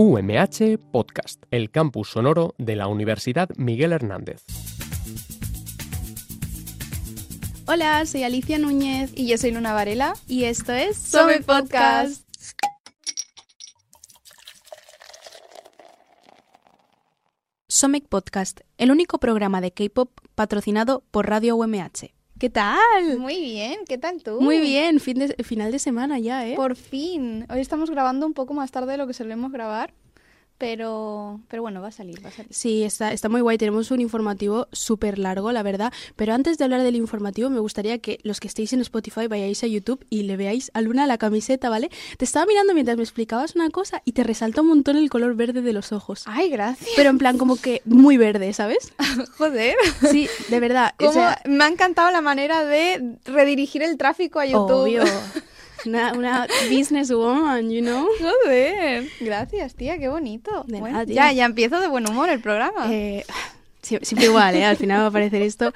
UMH Podcast, el campus sonoro de la Universidad Miguel Hernández. Hola, soy Alicia Núñez y yo soy Luna Varela y esto es Some Podcast. Somic Podcast, el único programa de K-pop patrocinado por Radio UMH. ¿Qué tal? Muy bien, ¿qué tal tú? Muy bien, fin de, final de semana ya, ¿eh? Por fin. Hoy estamos grabando un poco más tarde de lo que solemos grabar. Pero, pero bueno, va a salir, va a salir. Sí, está, está muy guay. Tenemos un informativo súper largo, la verdad. Pero antes de hablar del informativo, me gustaría que los que estéis en Spotify vayáis a YouTube y le veáis a Luna la camiseta, ¿vale? Te estaba mirando mientras me explicabas una cosa y te resalta un montón el color verde de los ojos. Ay, gracias. Pero en plan como que muy verde, ¿sabes? Joder. Sí, de verdad. me ha encantado la manera de redirigir el tráfico a YouTube. Obvio. Una, una businesswoman, you know. Joder. Gracias, tía, qué bonito. Ya, ya empiezo de buen humor el programa. Eh, siempre igual, ¿eh? Al final va a aparecer esto.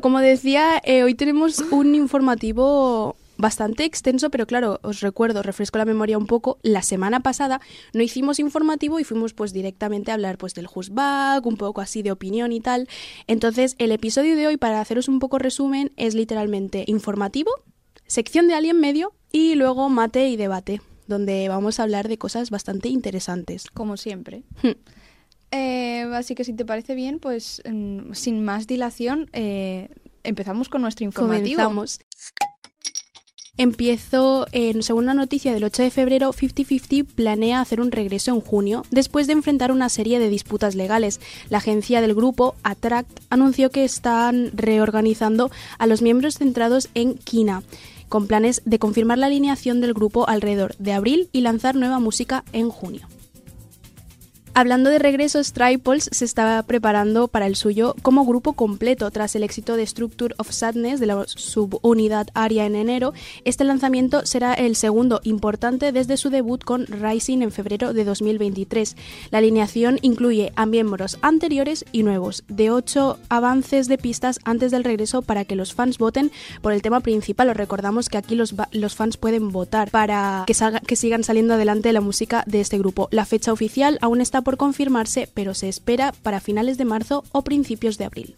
Como decía, eh, hoy tenemos un informativo bastante extenso, pero claro, os recuerdo, refresco la memoria un poco, la semana pasada no hicimos informativo y fuimos pues directamente a hablar pues del Husbag, un poco así de opinión y tal. Entonces, el episodio de hoy, para haceros un poco resumen, es literalmente informativo, sección de Alien Medio y luego mate y debate, donde vamos a hablar de cosas bastante interesantes. Como siempre. Hmm. Eh, así que si te parece bien, pues mm, sin más dilación, eh, empezamos con nuestro informativo. Comenzamos. Empiezo en segunda noticia del 8 de febrero, 50-50 planea hacer un regreso en junio, después de enfrentar una serie de disputas legales. La agencia del grupo, Attract, anunció que están reorganizando a los miembros centrados en Kina con planes de confirmar la alineación del grupo alrededor de abril y lanzar nueva música en junio. Hablando de regresos, Tripols se estaba preparando para el suyo como grupo completo tras el éxito de Structure of Sadness de la subunidad Aria en enero. Este lanzamiento será el segundo importante desde su debut con Rising en febrero de 2023. La alineación incluye a miembros anteriores y nuevos, de ocho avances de pistas antes del regreso para que los fans voten por el tema principal. Os recordamos que aquí los, los fans pueden votar para que, salga, que sigan saliendo adelante la música de este grupo. La fecha oficial aún está por confirmarse, pero se espera para finales de marzo o principios de abril.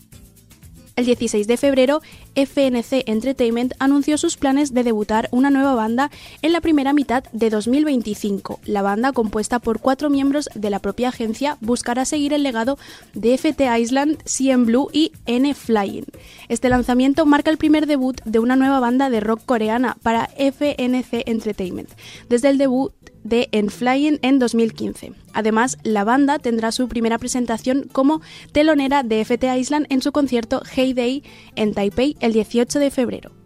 El 16 de febrero, FNC Entertainment anunció sus planes de debutar una nueva banda en la primera mitad de 2025. La banda, compuesta por cuatro miembros de la propia agencia, buscará seguir el legado de FT Island, CM Blue y N Flying. Este lanzamiento marca el primer debut de una nueva banda de rock coreana para FNC Entertainment. Desde el debut de En Flying en 2015. Además, la banda tendrá su primera presentación como telonera de FT Island en su concierto Hey Day en Taipei el 18 de febrero.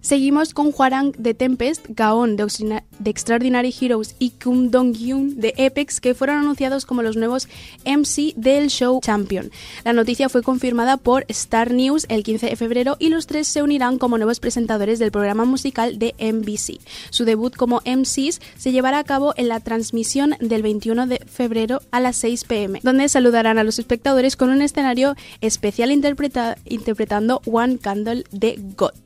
Seguimos con Huarang de Tempest, Gaon de, Extraordinary Heroes y Kum Dong-hyun de Apex, que fueron anunciados como los nuevos MC del show Champion. La noticia fue confirmada por Star News el 15 de febrero y los tres se unirán como nuevos presentadores del programa musical de NBC. Su debut como MCs se llevará a cabo en la transmisión del 21 de febrero a las 6 pm, donde saludarán a los espectadores con un escenario especial interpretando One Candle de God.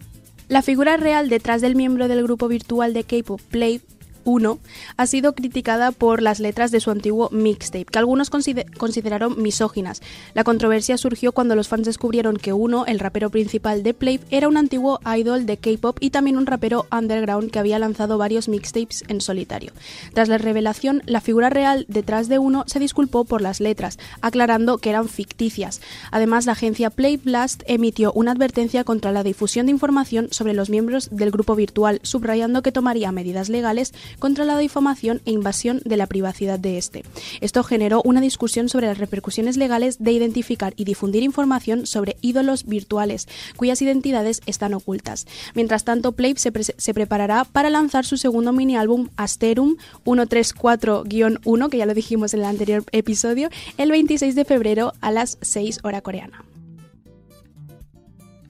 La figura real detrás del miembro del grupo virtual de K-pop Play 1 ha sido criticada por las letras de su antiguo mixtape, que algunos consideraron misóginas. La controversia surgió cuando los fans descubrieron que Uno, el rapero principal de Play, era un antiguo idol de K-pop y también un rapero underground que había lanzado varios mixtapes en solitario. Tras la revelación, la figura real detrás de Uno se disculpó por las letras, aclarando que eran ficticias. Además, la agencia Play Blast emitió una advertencia contra la difusión de información sobre los miembros del grupo virtual, subrayando que tomaría medidas legales contra la difamación e invasión de la privacidad de este. Esto generó una discusión sobre las repercusiones legales de identificar y difundir información sobre ídolos virtuales cuyas identidades están ocultas. Mientras tanto, Play se, preparará para lanzar su segundo mini álbum Asterum 134-1, que ya lo dijimos en el anterior episodio, el 26 de febrero a las 6 hora coreana.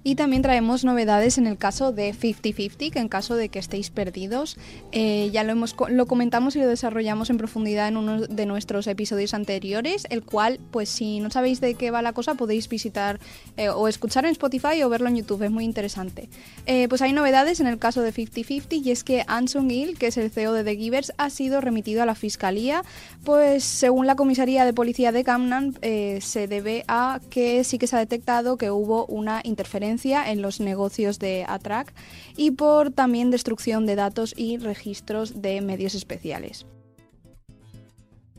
Y también traemos novedades en el caso de 50-50, que en caso de que estéis perdidos, eh, ya lo, hemos, lo comentamos y lo desarrollamos en profundidad en uno de nuestros episodios anteriores, el cual, pues si no sabéis de qué va la cosa, podéis visitar eh, o escuchar en Spotify o verlo en YouTube, es muy interesante. Eh, pues hay novedades en el caso de 50-50 y es que Anson Hill, que es el CEO de The Givers, ha sido remitido a la Fiscalía, pues según la Comisaría de Policía de Camnan, se debe a que sí que se ha detectado que hubo una interferencia en los negocios de ATRAC y por también destrucción de datos y registros de medios especiales.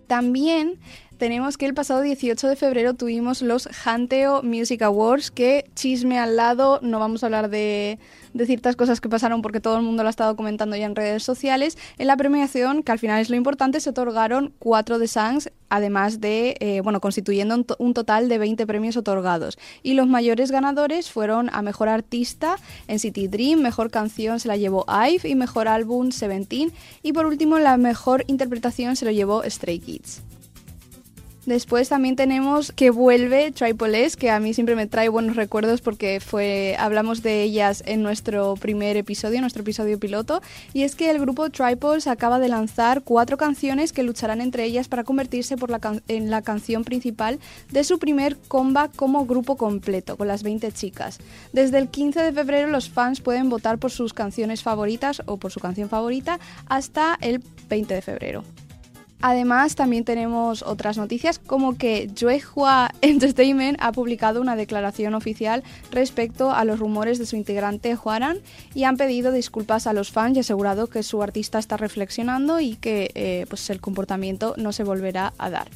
También tenemos que el pasado 18 de febrero tuvimos los Hanteo Music Awards, que chisme al lado, no vamos a hablar de, ciertas cosas que pasaron porque todo el mundo lo ha estado comentando ya en redes sociales. En la premiación, que al final es lo importante, se otorgaron cuatro de Sangs, además de, eh, bueno, constituyendo un, total de 20 premios otorgados. Y los mayores ganadores fueron a Mejor Artista en City Dream, Mejor Canción se la llevó IVE y Mejor Álbum Seventeen. Y por último, la Mejor Interpretación se lo llevó Stray Kids. Después también tenemos que vuelve Triple S, que a mí siempre me trae buenos recuerdos porque fue hablamos de ellas en nuestro primer episodio, nuestro episodio piloto, y es que el grupo Triples acaba de lanzar cuatro canciones que lucharán entre ellas para convertirse por la en la canción principal de su primer comeback como grupo completo, con las 20 chicas. Desde el 15 de febrero los fans pueden votar por sus canciones favoritas o por su canción favorita hasta el 20 de febrero. Además, también tenemos otras noticias como que Juehua Entertainment ha publicado una declaración oficial respecto a los rumores de su integrante Juaran y han pedido disculpas a los fans y asegurado que su artista está reflexionando y que eh, pues el comportamiento no se volverá a dar.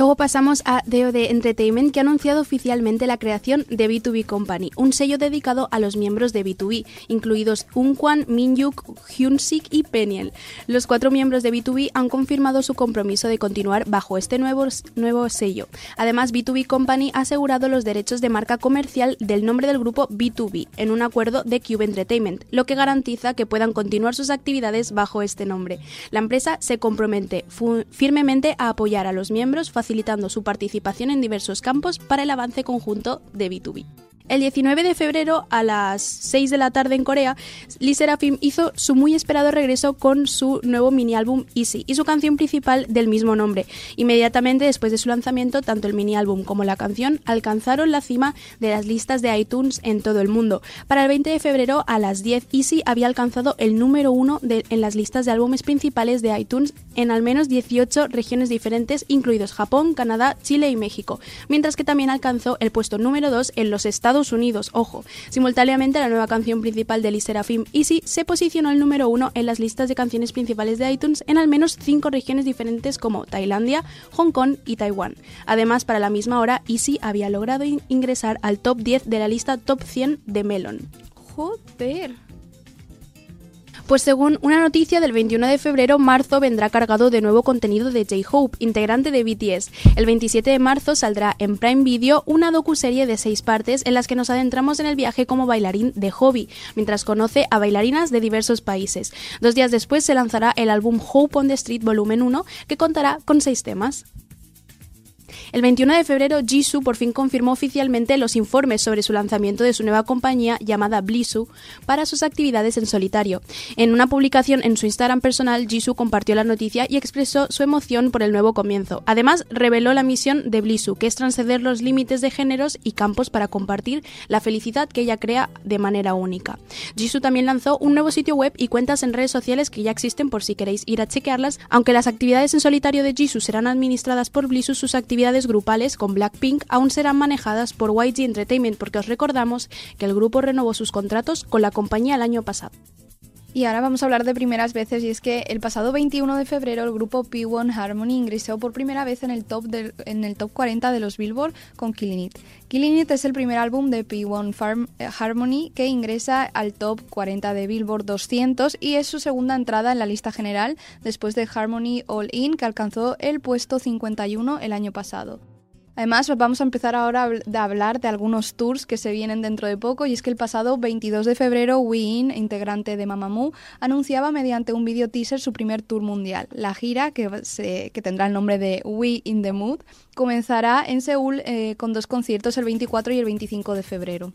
Luego pasamos a DOD Entertainment, que ha anunciado oficialmente la creación de B2B Company, un sello dedicado a los miembros de B2B, incluidos Unkwan, Minhyuk, Hyunsik y Peniel. Los cuatro miembros de B2B han confirmado su compromiso de continuar bajo este nuevo, nuevo sello. Además, B2B Company ha asegurado los derechos de marca comercial del nombre del grupo B2B en un acuerdo de Cube Entertainment, lo que garantiza que puedan continuar sus actividades bajo este nombre. La empresa se compromete firmemente a apoyar a los miembros su participación en diversos campos para el avance conjunto de B2B. El 19 de febrero a las 6 de la tarde en Corea, Lee Serafim hizo su muy esperado regreso con su nuevo mini álbum Easy y su canción principal del mismo nombre. Inmediatamente después de su lanzamiento, tanto el mini álbum como la canción alcanzaron la cima de las listas de iTunes en todo el mundo. Para el 20 de febrero a las 10, Easy había alcanzado el número uno en las listas de álbumes principales de iTunes en al menos 18 regiones diferentes, incluidos Japón, Canadá, Chile y México, mientras que también alcanzó el puesto número 2 en los Estados Unidos. Ojo, simultáneamente la nueva canción principal de Lee Serafim, Easy, se posicionó el número uno en las listas de canciones principales de iTunes en al menos cinco regiones diferentes como Tailandia, Hong Kong y Taiwán. Además, para la misma hora, Easy había logrado ingresar al top 10 de la lista top 100 de Melon. Joder. Pues según una noticia del 21 de febrero, marzo vendrá cargado de nuevo contenido de J-Hope, integrante de BTS. El 27 de marzo saldrá en Prime Video una docuserie de seis partes en las que nos adentramos en el viaje como bailarín de hobby, mientras conoce a bailarinas de diversos países. Dos días después se lanzará el álbum Hope on the Street Volumen 1, que contará con seis temas. El 21 de febrero, Jisoo por fin confirmó oficialmente los informes sobre su lanzamiento de su nueva compañía llamada Blisu para sus actividades en solitario. En una publicación en su Instagram personal, Jisoo compartió la noticia y expresó su emoción por el nuevo comienzo. Además, reveló la misión de Blisu, que es transceder los límites de géneros y campos para compartir la felicidad que ella crea de manera única. Jisoo también lanzó un nuevo sitio web y cuentas en redes sociales que ya existen por si queréis ir a chequearlas, aunque las actividades en solitario de Jisoo serán administradas por Blisu, sus actividades grupales con Blackpink aún serán manejadas por YG Entertainment porque os recordamos que el grupo renovó sus contratos con la compañía el año pasado. Y ahora vamos a hablar de primeras veces y es que el pasado 21 de febrero el grupo P1 Harmony ingresó por primera vez en el top, en el top 40 de los Billboard con Killing It. Killing It es el primer álbum de P1 eh, Harmony que ingresa al top 40 de Billboard 200 y es su segunda entrada en la lista general después de Harmony All In que alcanzó el puesto 51 el año pasado. Además, vamos a empezar ahora a hablar de algunos tours que se vienen dentro de poco y es que el pasado 22 de febrero Win, integrante de Mamamoo, anunciaba mediante un video teaser su primer tour mundial. La gira, que, tendrá el nombre de We in the Mood, comenzará en Seúl eh, con dos conciertos el 24 y el 25 de febrero.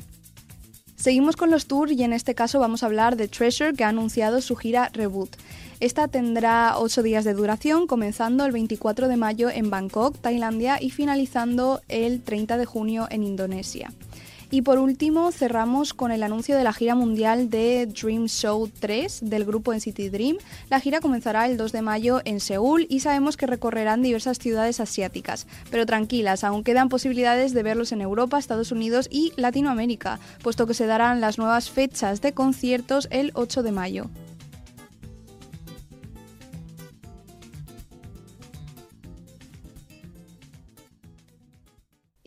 Seguimos con los tours y en este caso vamos a hablar de Treasure que ha anunciado su gira Reboot. Esta tendrá 8 días de duración, comenzando el 24 de mayo en Bangkok, Tailandia, y finalizando el 30 de junio en Indonesia. Y por último, cerramos con el anuncio de la gira mundial de Dream Show 3 del grupo NCT Dream. La gira comenzará el 2 de mayo en Seúl y sabemos que recorrerán diversas ciudades asiáticas. Pero tranquilas, aún quedan posibilidades de verlos en Europa, Estados Unidos y Latinoamérica, puesto que se darán las nuevas fechas de conciertos el 8 de mayo.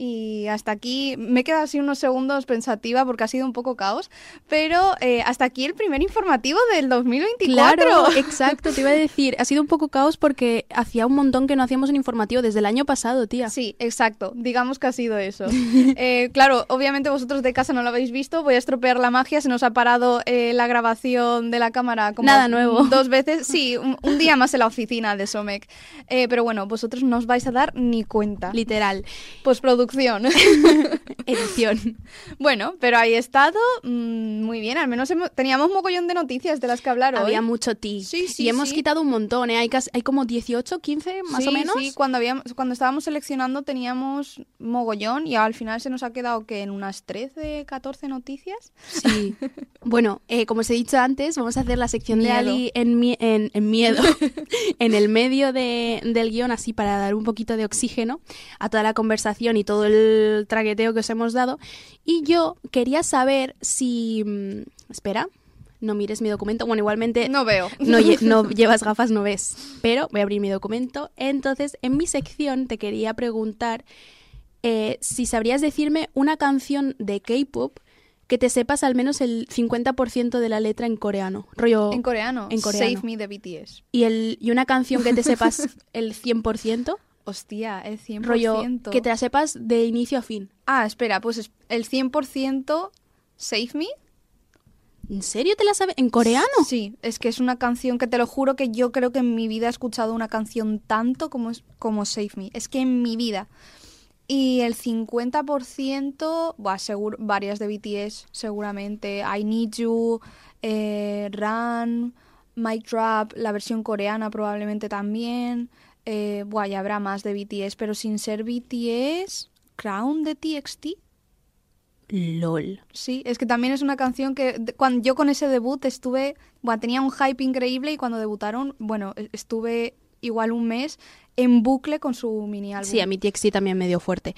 Y hasta aquí, me he quedado así unos segundos pensativa porque ha sido un poco caos, pero eh, hasta aquí el primer informativo del 2024. Claro, exacto, te iba a decir, ha sido un poco caos porque hacía un montón que no hacíamos un informativo desde el año pasado, tía. Sí, exacto, digamos que ha sido eso. Eh, claro, obviamente vosotros de casa no lo habéis visto, voy a estropear la magia, se nos ha parado eh, la grabación de la cámara como Nada nuevo. dos veces, sí, un, un día más en la oficina de Somec. pero bueno, vosotros no os vais a dar ni cuenta. Literal. Pues producción Edición. Bueno, pero ahí he estado mm, muy bien. Al menos teníamos mogollón de noticias de las que hablar hoy. Había mucho ti. Sí, sí, y hemos quitado un montón, ¿eh? Hay, hay como 18, 15 más o menos. Sí, cuando, habíamos, cuando estábamos seleccionando teníamos mogollón y al final se nos ha quedado que en unas 13, 14 noticias. Sí. bueno, eh, como os he dicho antes, vamos a hacer la sección de Ali en, en, miedo, en el medio de, del guion, así para dar un poquito de oxígeno a toda la conversación y todo el traqueteo que os hemos dado. Y yo quería saber si... Mm, espera, no mires mi documento. Bueno, igualmente... No veo. No, no, llevas gafas, no ves. Pero voy a abrir mi documento. Entonces, en mi sección te quería preguntar eh, si sabrías decirme una canción de K-Pop que te sepas al menos el 50% de la letra en coreano. Rollo... En coreano. En coreano. Save Me de BTS. ¿Y, el, y una canción que te sepas el 100%? Hostia, el 100%. Rollo, que te la sepas de inicio a fin. Ah, espera, pues el 100% Save Me. ¿En serio te la sabes? ¿En coreano? Sí, es que es una canción que te lo juro que yo creo que en mi vida he escuchado una canción tanto como, como Save Me. Es que en mi vida. Y el 50%, buah, seguro, varias de BTS, seguramente. I Need You, eh, Run, Mic Drop, la versión coreana probablemente también eh, ya habrá más de BTS, pero sin ser BTS, Crown de TXT. LOL. Sí, es que también es una canción que cuando yo con ese debut estuve, bueno, tenía un hype increíble y cuando debutaron, bueno, e, estuve igual un mes en bucle con su mini álbum. Sí, a mi TXT también me dio fuerte.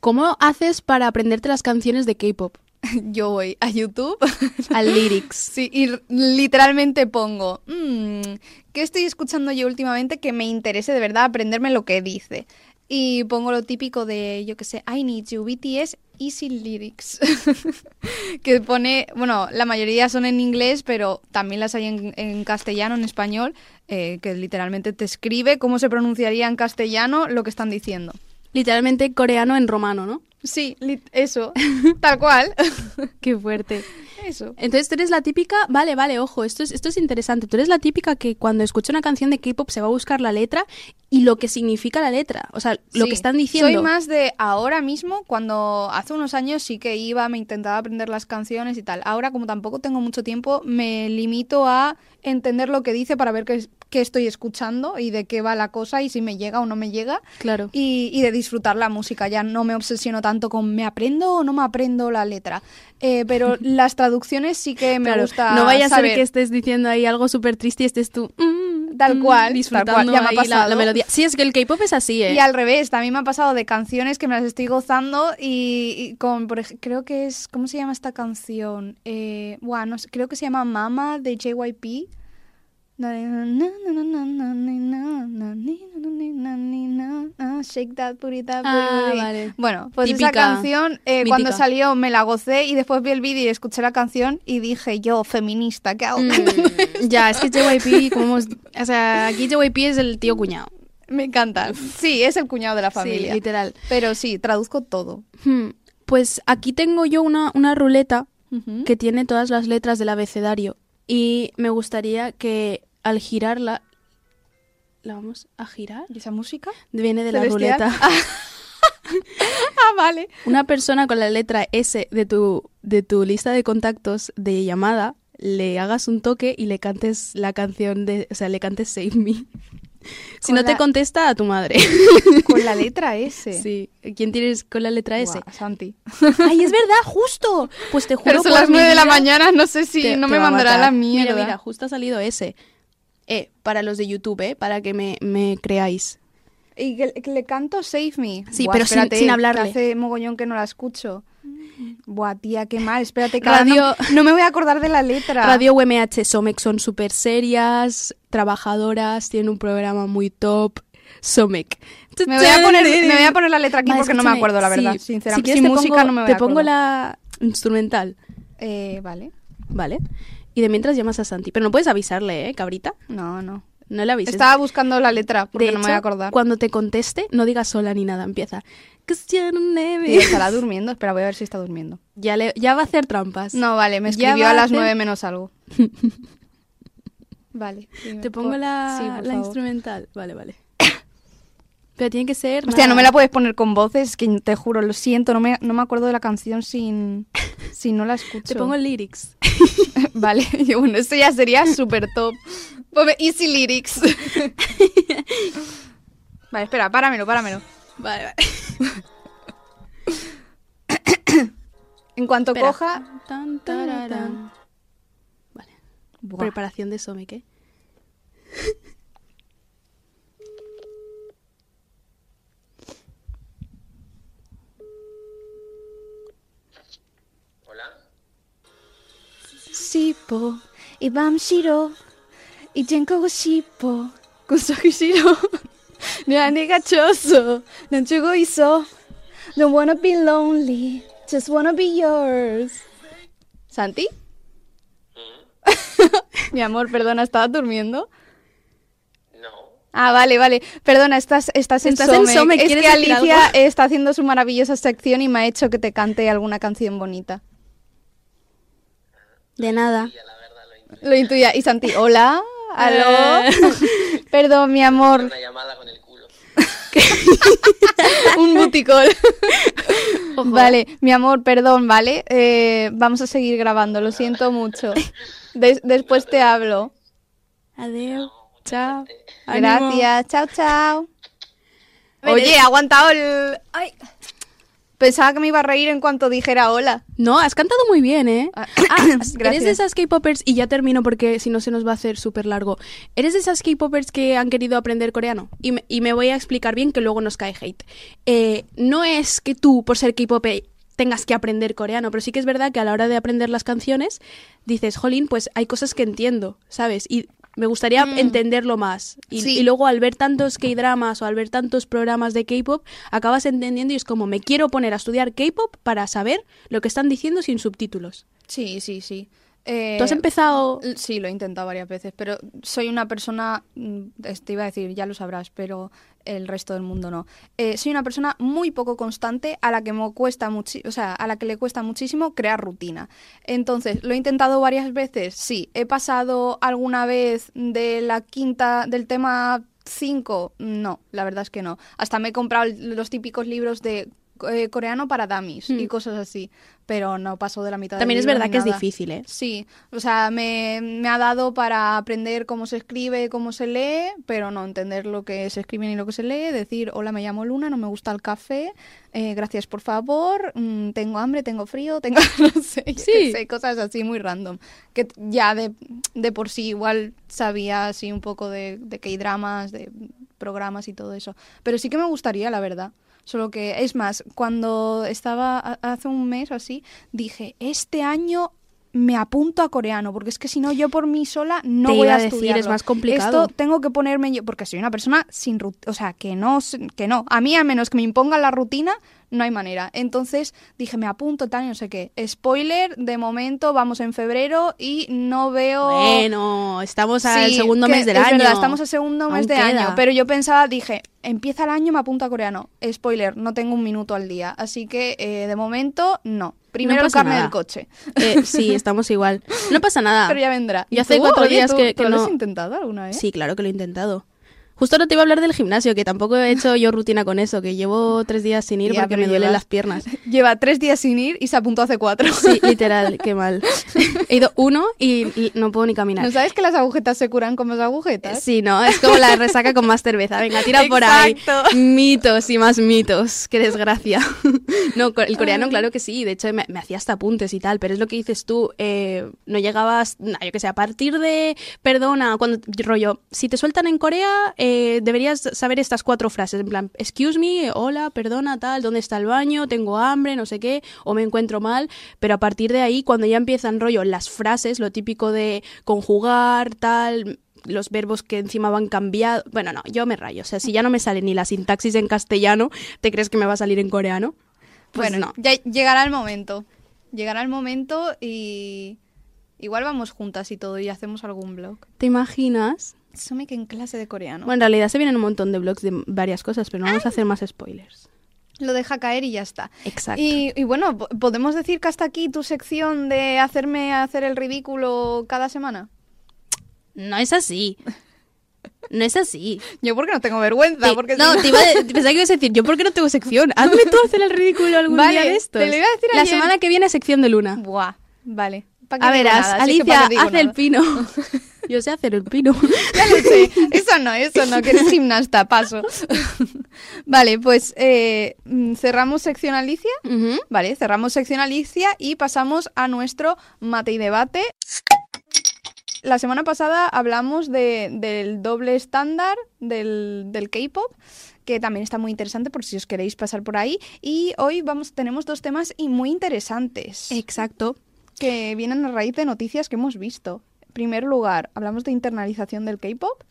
¿Cómo haces para aprenderte las canciones de K-pop? yo voy a YouTube, al lyrics. Sí, y literalmente pongo, mmm, ¿qué estoy escuchando yo últimamente que me interese de verdad aprenderme lo que dice? Y pongo lo típico de, yo que sé, I need you, BTS, Easy Lyrics. que pone, bueno, la mayoría son en inglés, pero también las hay en, castellano, en español, eh, que literalmente te escribe cómo se pronunciaría en castellano lo que están diciendo. Literalmente coreano en romano, ¿no? Sí, eso, tal cual. Qué fuerte. Eso. Entonces tú eres la típica, vale, vale, ojo, esto es, esto es interesante. Tú eres la típica que cuando escucha una canción de K-pop se va a buscar la letra y lo que significa la letra, o sea, lo que están diciendo. Soy más de ahora mismo, cuando hace unos años sí que iba, me intentaba aprender las canciones y tal. Ahora, como tampoco tengo mucho tiempo, me limito a entender lo que dice para ver qué, qué estoy escuchando y de qué va la cosa y si me llega o no me llega. Claro. Y, y de disfrutar la música. Ya no me obsesiono tanto con me aprendo o no me aprendo la letra. Eh, pero las traducciones sí que me gusta. No vayas a ser que estés diciendo ahí algo súper triste y estés tú. Mm, tal mm, cual, disfrutando Ya me ha pasado. La, melodía. Sí, es que el K-pop es así, ¿eh? Y al revés, también me ha pasado de canciones que me las estoy gozando y, con, por ejemplo, creo que es, ¿cómo se llama esta canción? Eh, bueno, creo que se llama Mama de JYP. Shake that Bueno, pues esa canción cuando salió me la gocé y después vi el vídeo y escuché la canción y dije yo, feminista, ¿qué hago? ya, es que JYP, como o sea, aquí JYP es el tío cuñado. Me encanta. Sí, es el cuñado de la familia. Sí, literal. Pero sí, traduzco todo. Hmm, Pues aquí tengo yo una, una ruleta que tiene todas las letras del abecedario y me gustaría que al girarla... ¿La vamos a girar? ¿Y esa música? Viene de la ruleta. Ah, vale. Una persona con la letra S de tu, de tu lista de contactos de llamada, le hagas un toque y le cantes la canción de... O sea, le cantes Save Me. Si Con no te contesta, a tu madre. Con la letra S. Sí. ¿Quién tienes con la letra S? Buah, Santi. ¡Ay, es verdad! ¡Justo! Pues te juro Pero son por las nueve de la mañana, no sé si te- no te me mandará la mierda. Mira, mira, justo ha salido ese. Eh, para los de YouTube, ¿eh? Para que me, me creáis. Y que, que le canto Save Me. Sí, Buah, pero sin- espérate, sin que hablarle. Hace mogollón que no la escucho. Buah, tía, qué mal. Espérate, que Radio- no, no me voy a acordar de la letra. Radio UMH Somex son súper serias, trabajadoras, tienen un programa muy top. Somek. Me voy, a poner, me voy a poner la letra aquí Vale, porque no me escúchame, acuerdo, la sí, verdad. Si Sinceramente, quieres sin música pongo- no me voy Te a pongo la instrumental, Eh, vale. ¿Vale? Y de mientras llamas a Santi. Pero no puedes avisarle, ¿eh, cabrita? No, no. No le avises. Estaba buscando la letra porque de no hecho, me voy a acordar. cuando te conteste, no digas sola ni nada. Empieza. Y estará durmiendo. Espera, voy a ver si está durmiendo. Ya, le, ya va a hacer trampas. No, vale, me escribió a a las hacer- nueve menos algo. vale. dime, Te pongo por- la, sí, la instrumental. Vale, vale. Pero tiene que ser. Hostia, nada. no me la puedes poner con voces, que te juro, lo siento, no me, no me acuerdo de la canción sin, si no la escucho. Te pongo lyrics. Vale, y bueno, esto ya sería súper top. Ponme Easy Lyrics. vale, espera, páramelo, páramelo. Vale, vale. En cuanto Espera. coja... Tan, tararán. Vale. Buah. Preparación de Somek, ¿eh? Sipo, Ibam Shiro, Ijenko Shipo, Kusaki Shiro, Nani Gachoso, Nanchugo Iso, Don't wanna be lonely, just wanna be yours. ¿Santi? Mi amor, perdona, ¿estabas durmiendo? No. Ah, vale, vale. Perdona, estás, estás en Estás en Somek. Somek, Es ¿quieres que Alicia algo? está haciendo su maravillosa sección y me ha hecho que te cante alguna canción bonita. De nada. Lo intuí. Lo intuía. Y Santi, hola, aló. Perdón, mi amor. Una llamada con el culo. Un buticol. vale, mi amor, perdón, ¿vale? Eh, vamos a seguir grabando, lo siento mucho. Des- después te hablo. Adiós. Chao. Gracias, chao, chao. Oye, he aguantado el... Ay. Pensaba que me iba a reír en cuanto dijera hola. No, has cantado muy bien, ¿eh? Ah, Ah, gracias. eres de esas K-popers, y ya termino porque si no se nos va a hacer súper largo. ¿Eres de esas K-popers que han querido aprender coreano? Y me, y me voy a explicar bien que luego nos cae hate. Eh, no es que tú, por ser K-popper, tengas que aprender coreano, pero sí que es verdad que a la hora de aprender las canciones dices, jolín, pues hay cosas que entiendo, ¿sabes? Y me gustaría entenderlo más. Y, Sí. y luego al ver tantos K-dramas o al ver tantos programas de K-pop, acabas entendiendo y es como, me quiero poner a estudiar K-pop para saber lo que están diciendo sin subtítulos. Sí, sí, sí. Eh, ¿Tú has empezado...? L- Sí, lo he intentado varias veces, pero soy una persona, mm, te iba a decir, ya lo sabrás, pero el resto del mundo no. Eh, soy una persona muy poco constante a la que me cuesta o sea, a la que le cuesta muchísimo crear rutina. Entonces, lo he intentado varias veces, sí. He pasado alguna vez de la quinta del tema 5, no, la verdad es que no. Hasta me he comprado los típicos libros de eh, coreano para dummies y Hmm. cosas así, pero no paso de la mitad. También es verdad que es difícil, ¿eh? Sí, o sea, me, me ha dado para aprender cómo se escribe, cómo se lee, pero no entender lo que se escribe ni lo que se lee, decir, hola, me llamo Luna, no me gusta el café, eh, gracias por favor, mm, tengo hambre, tengo frío, tengo, no sé, Sí. cosas así muy random, que ya de, de por sí igual sabía así un poco de, de K-dramas, de programas y todo eso, pero sí que me gustaría, la verdad. Solo que, es más, cuando estaba hace un mes o así, dije, este año me apunto a coreano, porque es que si no, yo por mí sola no Te voy a decir, estudiarlo. es más complicado. Esto tengo que ponerme yo, porque soy una persona sin rutina, o sea, que no, que no. A mí, a menos que me impongan la rutina, no hay manera. Entonces dije, me apunto tal y no sé qué. Spoiler, de momento vamos en febrero y no veo... Bueno, estamos al Sí, segundo mes del es año. verdad, estamos al segundo mes Aún de queda. año. Pero yo pensaba, dije, empieza el año, me apunto a coreano. Spoiler, no tengo un minuto al día. Así que eh, de momento, no. Primero el pasa carne nada. del coche. Eh, sí, estamos igual. No pasa nada. Pero ya vendrá. ¿Y hace cuatro Oye, días ¿tú- que- tú que lo has no- intentado alguna vez? Sí, claro que lo he intentado. Justo ahora te iba a hablar del gimnasio, que tampoco he hecho yo rutina con eso, que llevo tres días sin ir Ya, porque me duelen las piernas. Lleva tres días sin ir y se apuntó hace cuatro. Sí, literal, qué mal. He ido uno y y no puedo ni caminar. ¿No sabes que las agujetas se curan con más agujetas? Sí, no, es como la resaca con más cerveza. Venga, tira por ahí. Mitos y más mitos. Qué desgracia. No, el coreano, claro que sí. De hecho, me, me hacía hasta apuntes y tal. Pero es lo que dices tú. eh, no llegabas, no, yo que sé, a partir de, perdona, cuando rollo, si te sueltan en Corea, eh, deberías saber estas cuatro frases. En plan, excuse me, hola, perdona, tal, ¿dónde está el baño? Tengo hambre, no sé qué, o me encuentro mal. Pero a partir de ahí, cuando ya empiezan rollo las frases, lo típico de conjugar, tal, los verbos que encima van cambiados. Bueno, no, yo me rayo. O sea, si ya no me sale ni la sintaxis en castellano, ¿te crees que me va a salir en coreano? Pues bueno, no. ya llegará el momento. Llegará el momento y igual vamos juntas y todo y hacemos algún blog. ¿Te imaginas? Some que en clase de coreano. Bueno, en realidad se vienen un montón de blogs de varias cosas, pero no vamos a hacer más spoilers. Lo deja caer y ya está. Exacto. Y, y bueno, po- ¿podemos decir que hasta aquí tu sección de hacerme hacer el ridículo cada semana? No es así. No es así. Yo porque no tengo vergüenza, Te- porque no, te iba a, pensaba que ibas a decir, yo porque no tengo sección. Hazme tú hacer el ridículo algún Vale, día de estos. te lo iba a decir La ayer. semana que viene sección de Luna. Buah, vale. ¿Pa' qué A ¿pa' Alicia, haz el pino. Yo sé hacer el pino. Ya lo sé. Eso no, eso no, que eres gimnasta, paso. vale, pues eh, mm, cerramos sección Alicia. Vale, cerramos sección Alicia y pasamos a nuestro mate y debate. La semana pasada hablamos de- del doble estándar del, del K-pop, que también está muy interesante por si os queréis pasar por ahí. Y hoy vamos, tenemos dos temas y muy interesantes Exacto. que vienen a raíz de noticias que hemos visto. Primer lugar, hablamos de internalización del K-pop.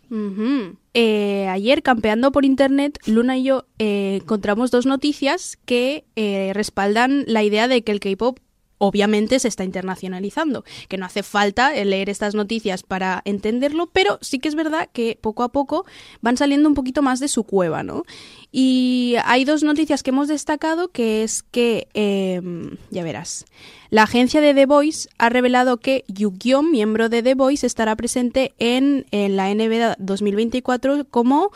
Eh, ayer, campeando por internet, Luna y yo eh, encontramos dos noticias que eh, respaldan la idea de que el K-pop obviamente se está internacionalizando, que no hace falta leer estas noticias para entenderlo, pero sí que es verdad que poco a poco van saliendo un poquito más de su cueva, ¿no? Y hay dos noticias que hemos destacado, que es que, eh, ya verás, la agencia de The Voice ha revelado que Yu-Gi-Oh, miembro de The Voice, estará presente en, en la NBA 2024 como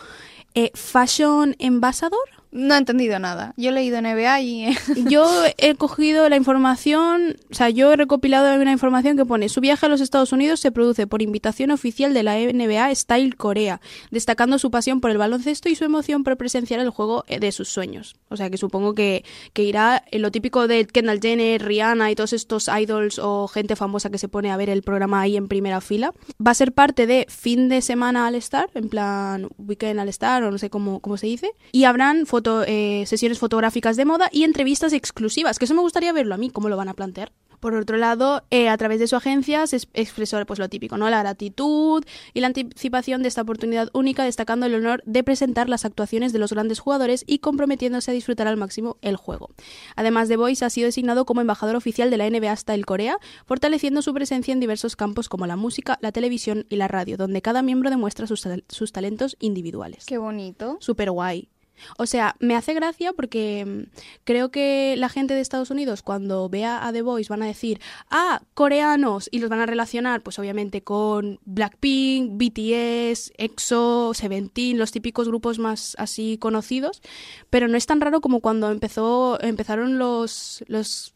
eh, Fashion Ambassador. No he entendido nada. Yo he leído NBA y... Yo he cogido la información, o sea, yo he recopilado una información que pone su viaje a los Estados Unidos se produce por invitación oficial de la NBA Style Corea, destacando su pasión por el baloncesto y su emoción por presenciar el juego de sus sueños. O sea, que supongo que, que irá en lo típico de Kendall Jenner, Rihanna y todos estos idols o gente famosa que se pone a ver el programa ahí en primera fila. Va a ser parte de fin de semana al estar, en plan weekend al estar o no sé cómo, cómo se dice. Y habrán foto, eh, sesiones fotográficas de moda y entrevistas exclusivas, que eso me gustaría verlo a mí, cómo lo van a plantear. Por otro lado, eh, a través de su agencia se es- expresó pues, lo típico, ¿no? la gratitud y la anticipación de esta oportunidad única, destacando el honor de presentar las actuaciones de los grandes jugadores y comprometiéndose a disfrutar al máximo el juego. Además, The Voice ha sido designado como embajador oficial de la NBA Style Corea, fortaleciendo su presencia en diversos campos como la música, la televisión y la radio, donde cada miembro demuestra sus, sus talentos individuales. Qué bonito. Súper guay. O sea, me hace gracia porque mm, creo que la gente de Estados Unidos cuando vea a The Voice van a decir, ah, coreanos, y los van a relacionar pues obviamente con Blackpink, BTS, EXO, Seventeen, los típicos grupos más así conocidos, pero no es tan raro como cuando empezó, empezaron los, los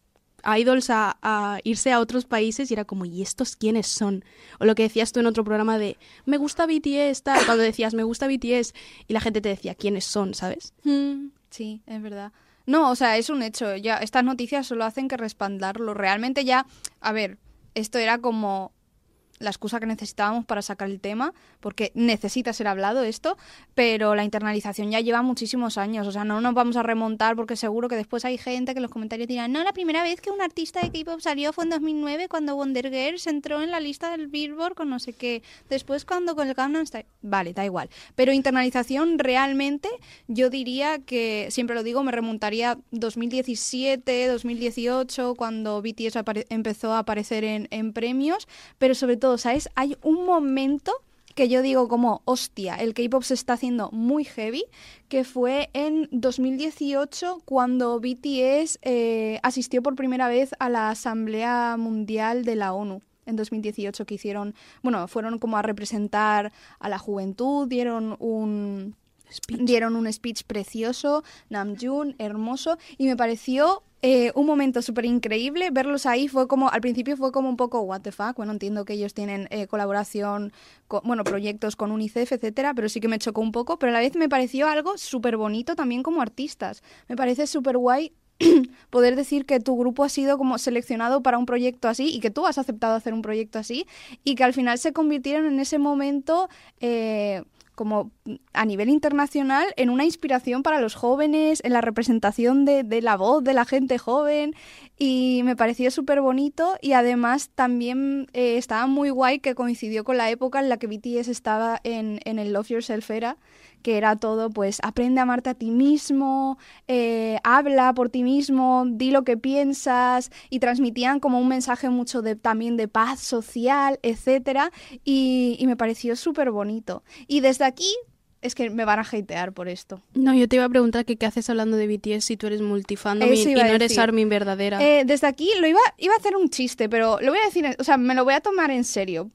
idols a, a irse a otros países y era como, ¿y estos quiénes son? O lo que decías tú en otro programa de, me gusta BTS, tal, cuando decías, me gusta BTS, y la gente te decía, ¿quiénes son? ¿Sabes? Mm, sí, es verdad. No, o sea, es un hecho. Ya estas noticias solo hacen que respaldarlo. Realmente ya, a ver, esto era como la excusa que necesitábamos para sacar el tema, porque necesita ser hablado esto, pero la internalización ya lleva muchísimos años, o sea, no nos vamos a remontar porque seguro que después hay gente que en los comentarios dirán, no, la primera vez que un artista de K-pop salió fue en 2009 cuando Wonder Girls entró en la lista del Billboard con no sé qué, después cuando con el Gangnam Style, vale, da igual, pero internalización realmente yo diría que, siempre lo digo, me remontaría 2017, 2018, cuando BTS empezó a aparecer en, en premios, pero sobre todo, ¿sabes? Hay un momento que yo digo como, hostia, el K-pop se está haciendo muy heavy, que fue en 2018 cuando BTS eh, asistió por primera vez a la Asamblea Mundial de la ONU. En 2018 que hicieron, bueno, fueron como a representar a la juventud, dieron un, dieron un speech precioso, Namjoon, hermoso, y me pareció eh, un momento súper increíble. Verlos ahí fue como, al principio fue como un poco, what the fuck, bueno, entiendo que ellos tienen eh, colaboración, con, bueno, proyectos con UNICEF, etcétera, pero sí que me chocó un poco, pero a la vez me pareció algo súper bonito también como artistas. Me parece súper guay poder decir que tu grupo ha sido como seleccionado para un proyecto así y que tú has aceptado hacer un proyecto así y que al final se convirtieron en ese momento eh, como a nivel internacional en una inspiración para los jóvenes, en la representación de, de la voz de la gente joven y me pareció súper bonito y además también eh, estaba muy guay que coincidió con la época en la que BTS estaba en, en el Love Yourself era que era todo, pues aprende a amarte a ti mismo, eh, habla por ti mismo, di lo que piensas y transmitían como un mensaje mucho de también de paz social, etcétera y, y me pareció súper bonito. Y desde aquí es que me van a hatear por esto. No, yo te iba a preguntar que qué haces hablando de BTS si tú eres multifandom y, no eres. ARMY verdadera. Eh, desde aquí lo iba, iba a hacer un chiste, pero lo voy a decir, o sea, me lo voy a tomar en serio.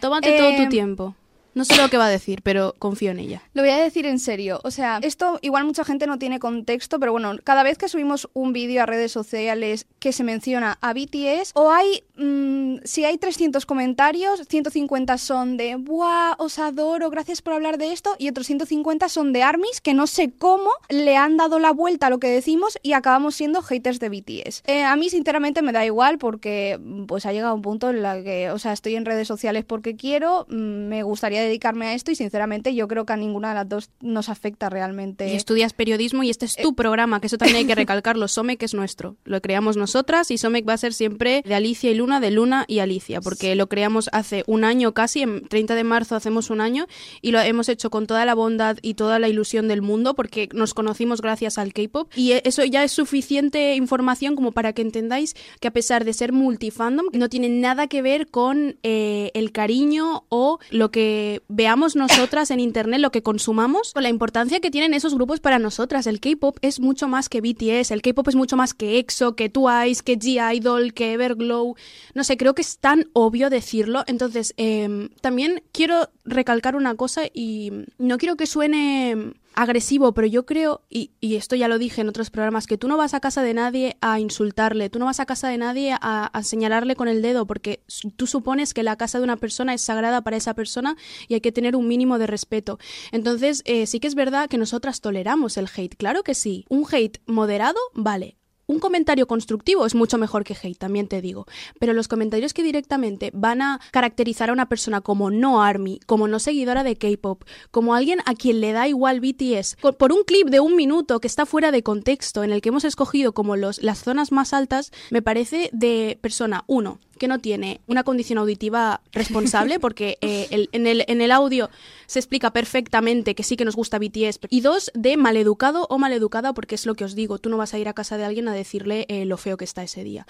Tómate todo tu tiempo. No sé lo que va a decir, pero confío en ella. Lo voy a decir en serio. O sea, esto igual mucha gente no tiene contexto, pero bueno, cada vez que subimos un vídeo a redes sociales que se menciona a BTS, o hay, mm, si hay 300 comentarios, 150 son de, ¡buah! Os adoro, gracias por hablar de esto, y otros 150 son de ARMYs que no sé cómo le han dado la vuelta a lo que decimos y acabamos siendo haters de BTS. Eh, a mí, sinceramente, me da igual porque pues ha llegado un punto en la que, o sea, estoy en redes sociales porque quiero, mm, me gustaría dedicarme a esto y sinceramente yo creo que a ninguna de las dos nos afecta realmente. Y estudias periodismo y este es tu programa, que eso también hay que recalcarlo. Somec es nuestro. Lo creamos nosotras y Somec va a ser siempre de Alicia y Luna, de Luna y Alicia, porque lo creamos hace un año casi, en 30 de marzo hacemos un año y lo hemos hecho con toda la bondad y toda la ilusión del mundo porque nos conocimos gracias al K-pop y e- eso ya es suficiente información como para que entendáis que a pesar de ser multifandom no tiene nada que ver con eh, el cariño o lo que veamos nosotras en internet, lo que consumamos, con la importancia que tienen esos grupos para nosotras. El K-pop es mucho más que BTS, el K-pop es mucho más que EXO, que Twice, que G-Idol, que Everglow. No sé, creo que es tan obvio decirlo. Entonces, eh, también quiero recalcar una cosa y no quiero que suene agresivo, pero yo creo, y, y esto ya lo dije en otros programas, que tú no vas a casa de nadie a insultarle, tú no vas a casa de nadie a, a señalarle con el dedo, porque tú supones que la casa de una persona es sagrada para esa persona y hay que tener un mínimo de respeto. Entonces, eh, sí que es verdad que nosotras toleramos el hate, claro que sí. Un hate moderado, vale. Un comentario constructivo es mucho mejor que hate, también te digo. Pero los comentarios que directamente van a caracterizar a una persona como no ARMY, como no seguidora de K-pop, como alguien a quien le da igual BTS, por, un clip de un minuto que está fuera de contexto, en el que hemos escogido como los, las zonas más altas, me parece de persona, uno, que no tiene una condición auditiva responsable, porque eh, el- en, el, en el audio se explica perfectamente que sí que nos gusta BTS. Y dos, de maleducado o maleducada, porque es lo que os digo, tú no vas a ir a casa de alguien a decirle eh, lo feo que está ese día.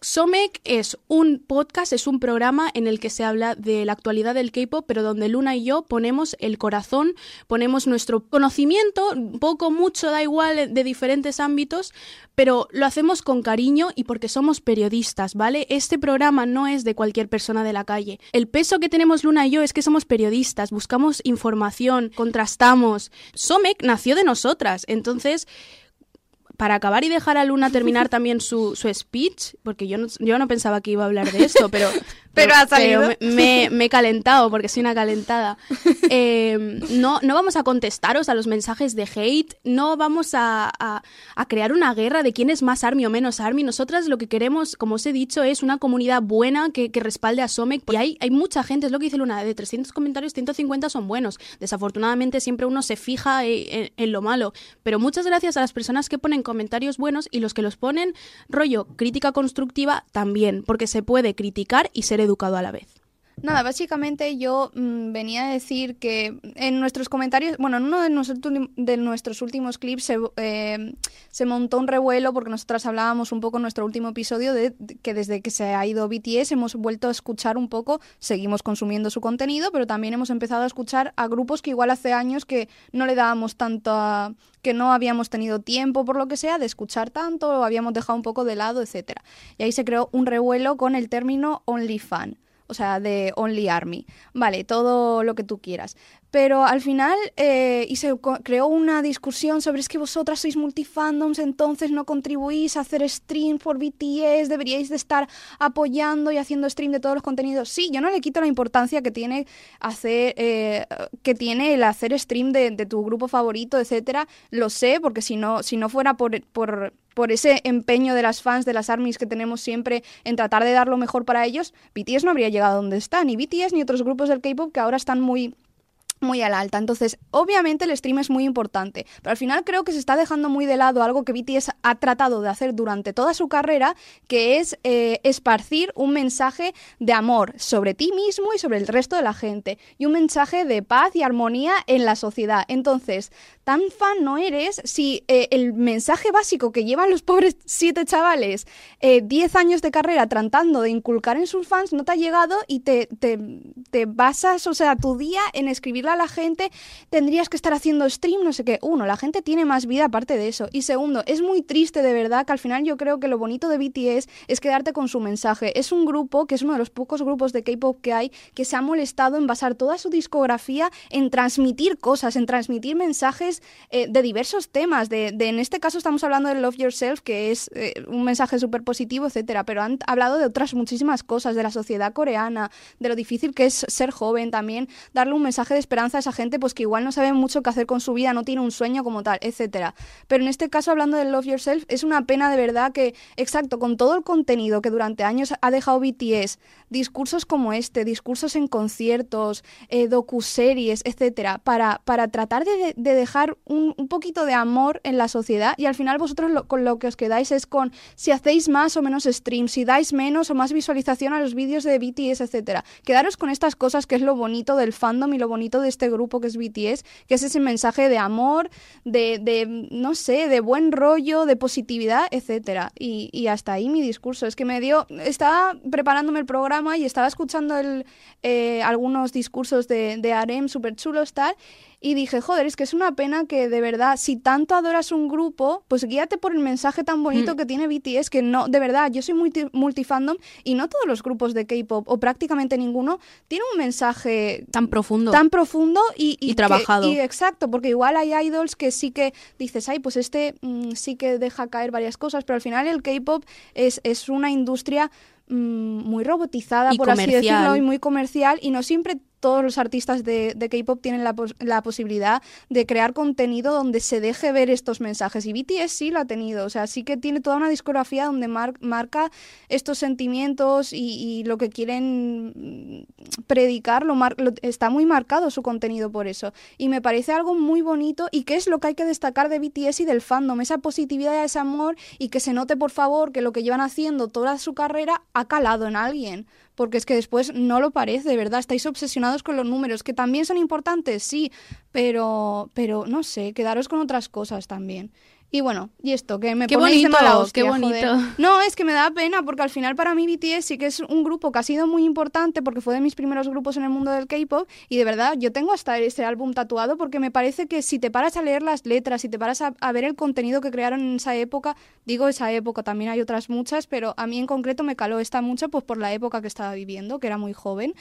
Somec es un podcast, es un programa en el que se habla de la actualidad del K-pop, pero donde Luna y yo ponemos el corazón, ponemos nuestro conocimiento, poco, mucho, da igual, de diferentes ámbitos, pero lo hacemos con cariño y porque somos periodistas, ¿vale? Este programa no es de cualquier persona de la calle. El peso que tenemos Luna y yo es que somos periodistas, buscamos información, contrastamos. Somec nació de nosotras, entonces para acabar y dejar a Luna terminar también su, su speech, porque yo no, yo no pensaba que iba a hablar de esto, pero Pero ha salido. me, me- me he calentado porque soy una calentada. Eh, no, no vamos a contestaros a los mensajes de hate, no vamos a, a- a crear una guerra de quién es más Army o menos Army. Nosotras lo que queremos, como os he dicho, es una comunidad buena que, que respalde a Somek. Y hay, hay mucha gente, es lo que dice Luna, de 300 comentarios, 150 son buenos. Desafortunadamente siempre uno se fija en, en- en lo malo. Pero muchas gracias a las personas que ponen comentarios buenos y los que los ponen, rollo, crítica constructiva también, porque se puede criticar y ser educado a la vez. Nada, básicamente yo mm, venía a decir que en nuestros comentarios, bueno, en uno de, nuestros de nuestros últimos clips se, eh, se montó un revuelo porque nosotras hablábamos un poco en nuestro último episodio de, de que desde que se ha ido BTS hemos vuelto a escuchar un poco, seguimos consumiendo su contenido, pero también hemos empezado a escuchar a grupos que igual hace años que no le dábamos tanto a- que no habíamos tenido tiempo por lo que sea de escuchar tanto, o habíamos dejado un poco de lado, etcétera. Y ahí se creó un revuelo con el término OnlyFan o sea, de Only Army. Vale, todo lo que tú quieras. Pero al final, eh, y se creó una discusión sobre es que vosotras sois multifandoms, entonces no contribuís a hacer stream por BTS, deberíais de estar apoyando y haciendo stream de todos los contenidos. Sí, yo no le quito la importancia que tiene hacer, eh, que tiene el hacer stream de, de tu grupo favorito, etcétera. Lo sé, porque si no, si no fuera por, por por ese empeño de las fans de las armies que tenemos siempre en tratar de dar lo mejor para ellos, BTS no habría llegado a donde está, ni BTS ni otros grupos del K-pop que ahora están muy muy al alta. Entonces, obviamente el stream es muy importante, pero al final creo que se está dejando muy de lado algo que BTS ha tratado de hacer durante toda su carrera, que es eh, esparcir un mensaje de amor sobre ti mismo y sobre el resto de la gente, y un mensaje de paz y armonía en la sociedad. Entonces, tan fan no eres si eh, el mensaje básico que llevan los pobres siete chavales, eh, 10 años de carrera tratando de inculcar en sus fans, no te ha llegado y te, te, te basas, o sea, tu día en escribirle a la gente, tendrías que estar haciendo stream, no sé qué. Uno, la gente tiene más vida aparte de eso. Y segundo, es muy triste de verdad que al final yo creo que lo bonito de BTS es quedarte con su mensaje. Es un grupo que es uno de los pocos grupos de K-pop que hay que se ha molestado en basar toda su discografía en transmitir cosas, en transmitir mensajes eh, de diversos temas. De, en este caso estamos hablando de Love Yourself, que es eh, un mensaje súper positivo, etcétera. Pero han hablado de otras muchísimas cosas, de la sociedad coreana, de lo difícil que es ser joven también, darle un mensaje de esperanza a esa gente pues que igual no sabe mucho qué hacer con su vida, no tiene un sueño como tal, etcétera. Pero en este caso hablando de Love Yourself es una pena de verdad que exacto, con todo el contenido que durante años ha dejado BTS, discursos como este, discursos en conciertos, eh, docuseries, etcétera, para, para tratar de dejar un, poquito de amor en la sociedad y al final vosotros con lo que os quedáis es con si hacéis más o menos streams, si dais menos o más visualización a los vídeos de BTS, etcétera. Quedaros con estas cosas que es lo bonito del fandom y lo bonito de este grupo que es BTS, que es ese mensaje de amor, de, de no sé, de buen rollo, de positividad, etcétera. Y, hasta ahí mi discurso. Es que me dio, estaba preparándome el programa y estaba escuchando eh, algunos discursos de, de Arem súper chulos, tal, y dije, joder, es que es una pena que de verdad, si tanto adoras un grupo, pues guíate por el mensaje tan bonito Mm. que tiene BTS, que no, de verdad, yo soy multi- multifandom y no todos los grupos de K-pop, o prácticamente ninguno, tiene un mensaje Tan profundo. tan profundo y, Y trabajado. y exacto, porque igual hay idols que sí que dices, ay, pues este mm, sí que deja caer varias cosas, pero al final el K-pop es, es una industria mm, muy robotizada, Y por así decirlo, y muy comercial, y no siempre todos los artistas de, de K-pop tienen la, la posibilidad de crear contenido donde se deje ver estos mensajes. Y BTS sí lo ha tenido, o sea, sí que tiene toda una discografía donde mar- marca estos sentimientos y, lo que quieren predicar, lo lo- está muy marcado su contenido por eso. Y me parece algo muy bonito y que es lo que hay que destacar de BTS y del fandom, esa positividad, ese amor y que se note, por favor, que lo que llevan haciendo toda su carrera ha calado en alguien. Porque es que después no lo parece, de verdad. Estáis obsesionados con los números, que también son importantes, sí, pero, pero no sé, quedaros con otras cosas también. Y bueno, y esto, que me Qué ponéis de bonito, mala hostia, qué joder. bonito. No, es que me da pena porque al final para mí BTS sí que es un grupo que ha sido muy importante porque fue de mis primeros grupos en el mundo del K-pop y de verdad yo tengo hasta ese álbum tatuado porque me parece que si te paras a leer las letras, si te paras a, a ver el contenido que crearon en esa época, digo esa época, también hay otras muchas, pero a mí en concreto me caló esta mucho pues por la época que estaba viviendo, que era muy joven.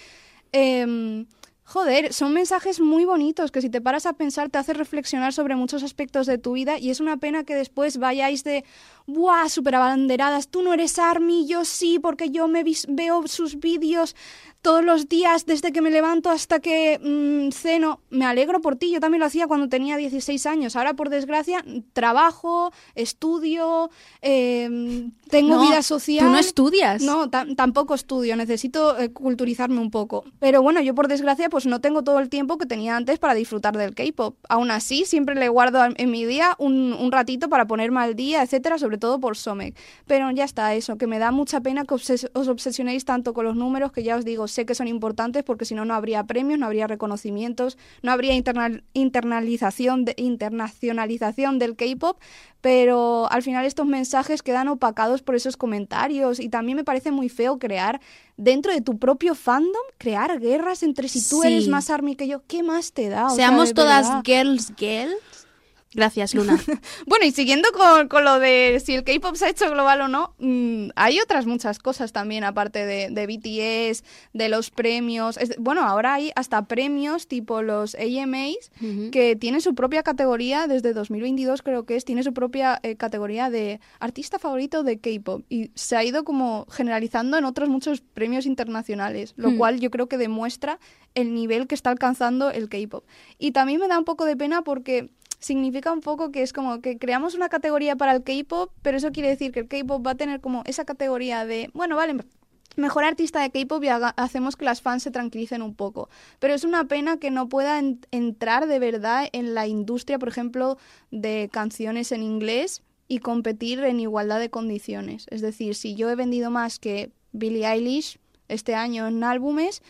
Em, Joder, son mensajes muy bonitos que si te paras a pensar te hace reflexionar sobre muchos aspectos de tu vida y es una pena que después vayáis de, ¡buah! Súper abanderadas, tú no eres Army, yo sí, porque yo me veo sus vídeos todos los días desde que me levanto hasta que mm, ceno. Me alegro por ti, yo también lo hacía cuando tenía 16 años. Ahora, por desgracia, trabajo, estudio, eh, tengo No, vida social. Tú no estudias. No, ta- tampoco estudio, necesito eh, culturizarme un poco. Pero bueno, yo por desgracia pues no tengo todo el tiempo que tenía antes para disfrutar del K-pop. Aún así, siempre le guardo en- en mi día un, un ratito para ponerme al día, etcétera, sobre todo por Somek. Pero ya está eso, que me da mucha pena que obses- os obsesionéis tanto con los números que ya os digo, sé que son importantes porque si no, no habría premios, no habría reconocimientos, no habría internal- internalización, de, internacionalización del K-pop, pero al final estos mensajes quedan opacados por esos comentarios y también me parece muy feo crear dentro de tu propio fandom, crear guerras entre si tú Sí. eres más army que yo, ¿qué más te da? O Seamos todas girls, girls. Gracias, Luna. Bueno, y siguiendo con, con lo de si el K-pop se ha hecho global o no, mm, hay otras muchas cosas también, aparte de, de BTS, de los premios. Es- bueno, ahora hay hasta premios tipo los AMAs, que tienen su propia categoría, desde 2022 creo que es, tiene su propia eh, categoría de artista favorito de K-pop. Y se ha ido como generalizando en otros muchos premios internacionales, lo Hmm. cual yo creo que demuestra el nivel que está alcanzando el K-pop. Y también me da un poco de pena porque significa un poco que es como que creamos una categoría para el K-pop, pero eso quiere decir que el K-pop va a tener como esa categoría de, bueno, vale, mejor artista de K-pop y hacemos que las fans se tranquilicen un poco. Pero es una pena que no pueda en- entrar de verdad en la industria, por ejemplo, de canciones en inglés y competir en igualdad de condiciones. Es decir, si yo he vendido más que Billie Eilish este año en álbumes,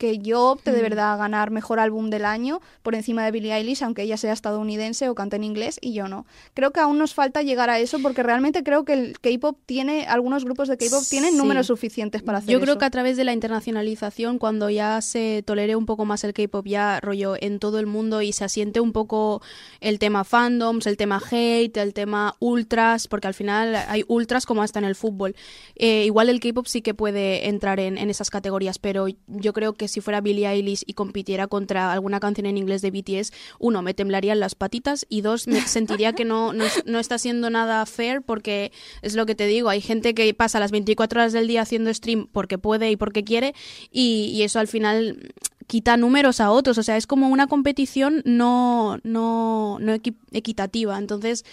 que yo opte de verdad a ganar mejor álbum del año por encima de Billie Eilish, aunque ella sea estadounidense o cante en inglés y yo no. Creo que aún nos falta llegar a eso porque realmente creo que el K-pop tiene, algunos grupos de K-pop tienen Sí. números suficientes para hacer Yo creo eso. que a través de la internacionalización, cuando ya se tolere un poco más el K-pop, ya rollo en todo el mundo y se asiente un poco el tema fandoms, el tema hate, el tema ultras, porque al final hay ultras como hasta en el fútbol. Eh, igual el K-pop sí que puede entrar en, en esas categorías, pero yo creo que si fuera Billie Eilish y compitiera contra alguna canción en inglés de BTS, uno, me temblarían las patitas y dos, me sentiría que no, no, no está siendo nada fair porque es lo que te digo, hay gente que pasa las 24 horas del día haciendo stream porque puede y porque quiere y, y eso al final quita números a otros, o sea, es como una competición no, no, no equi- equitativa, entonces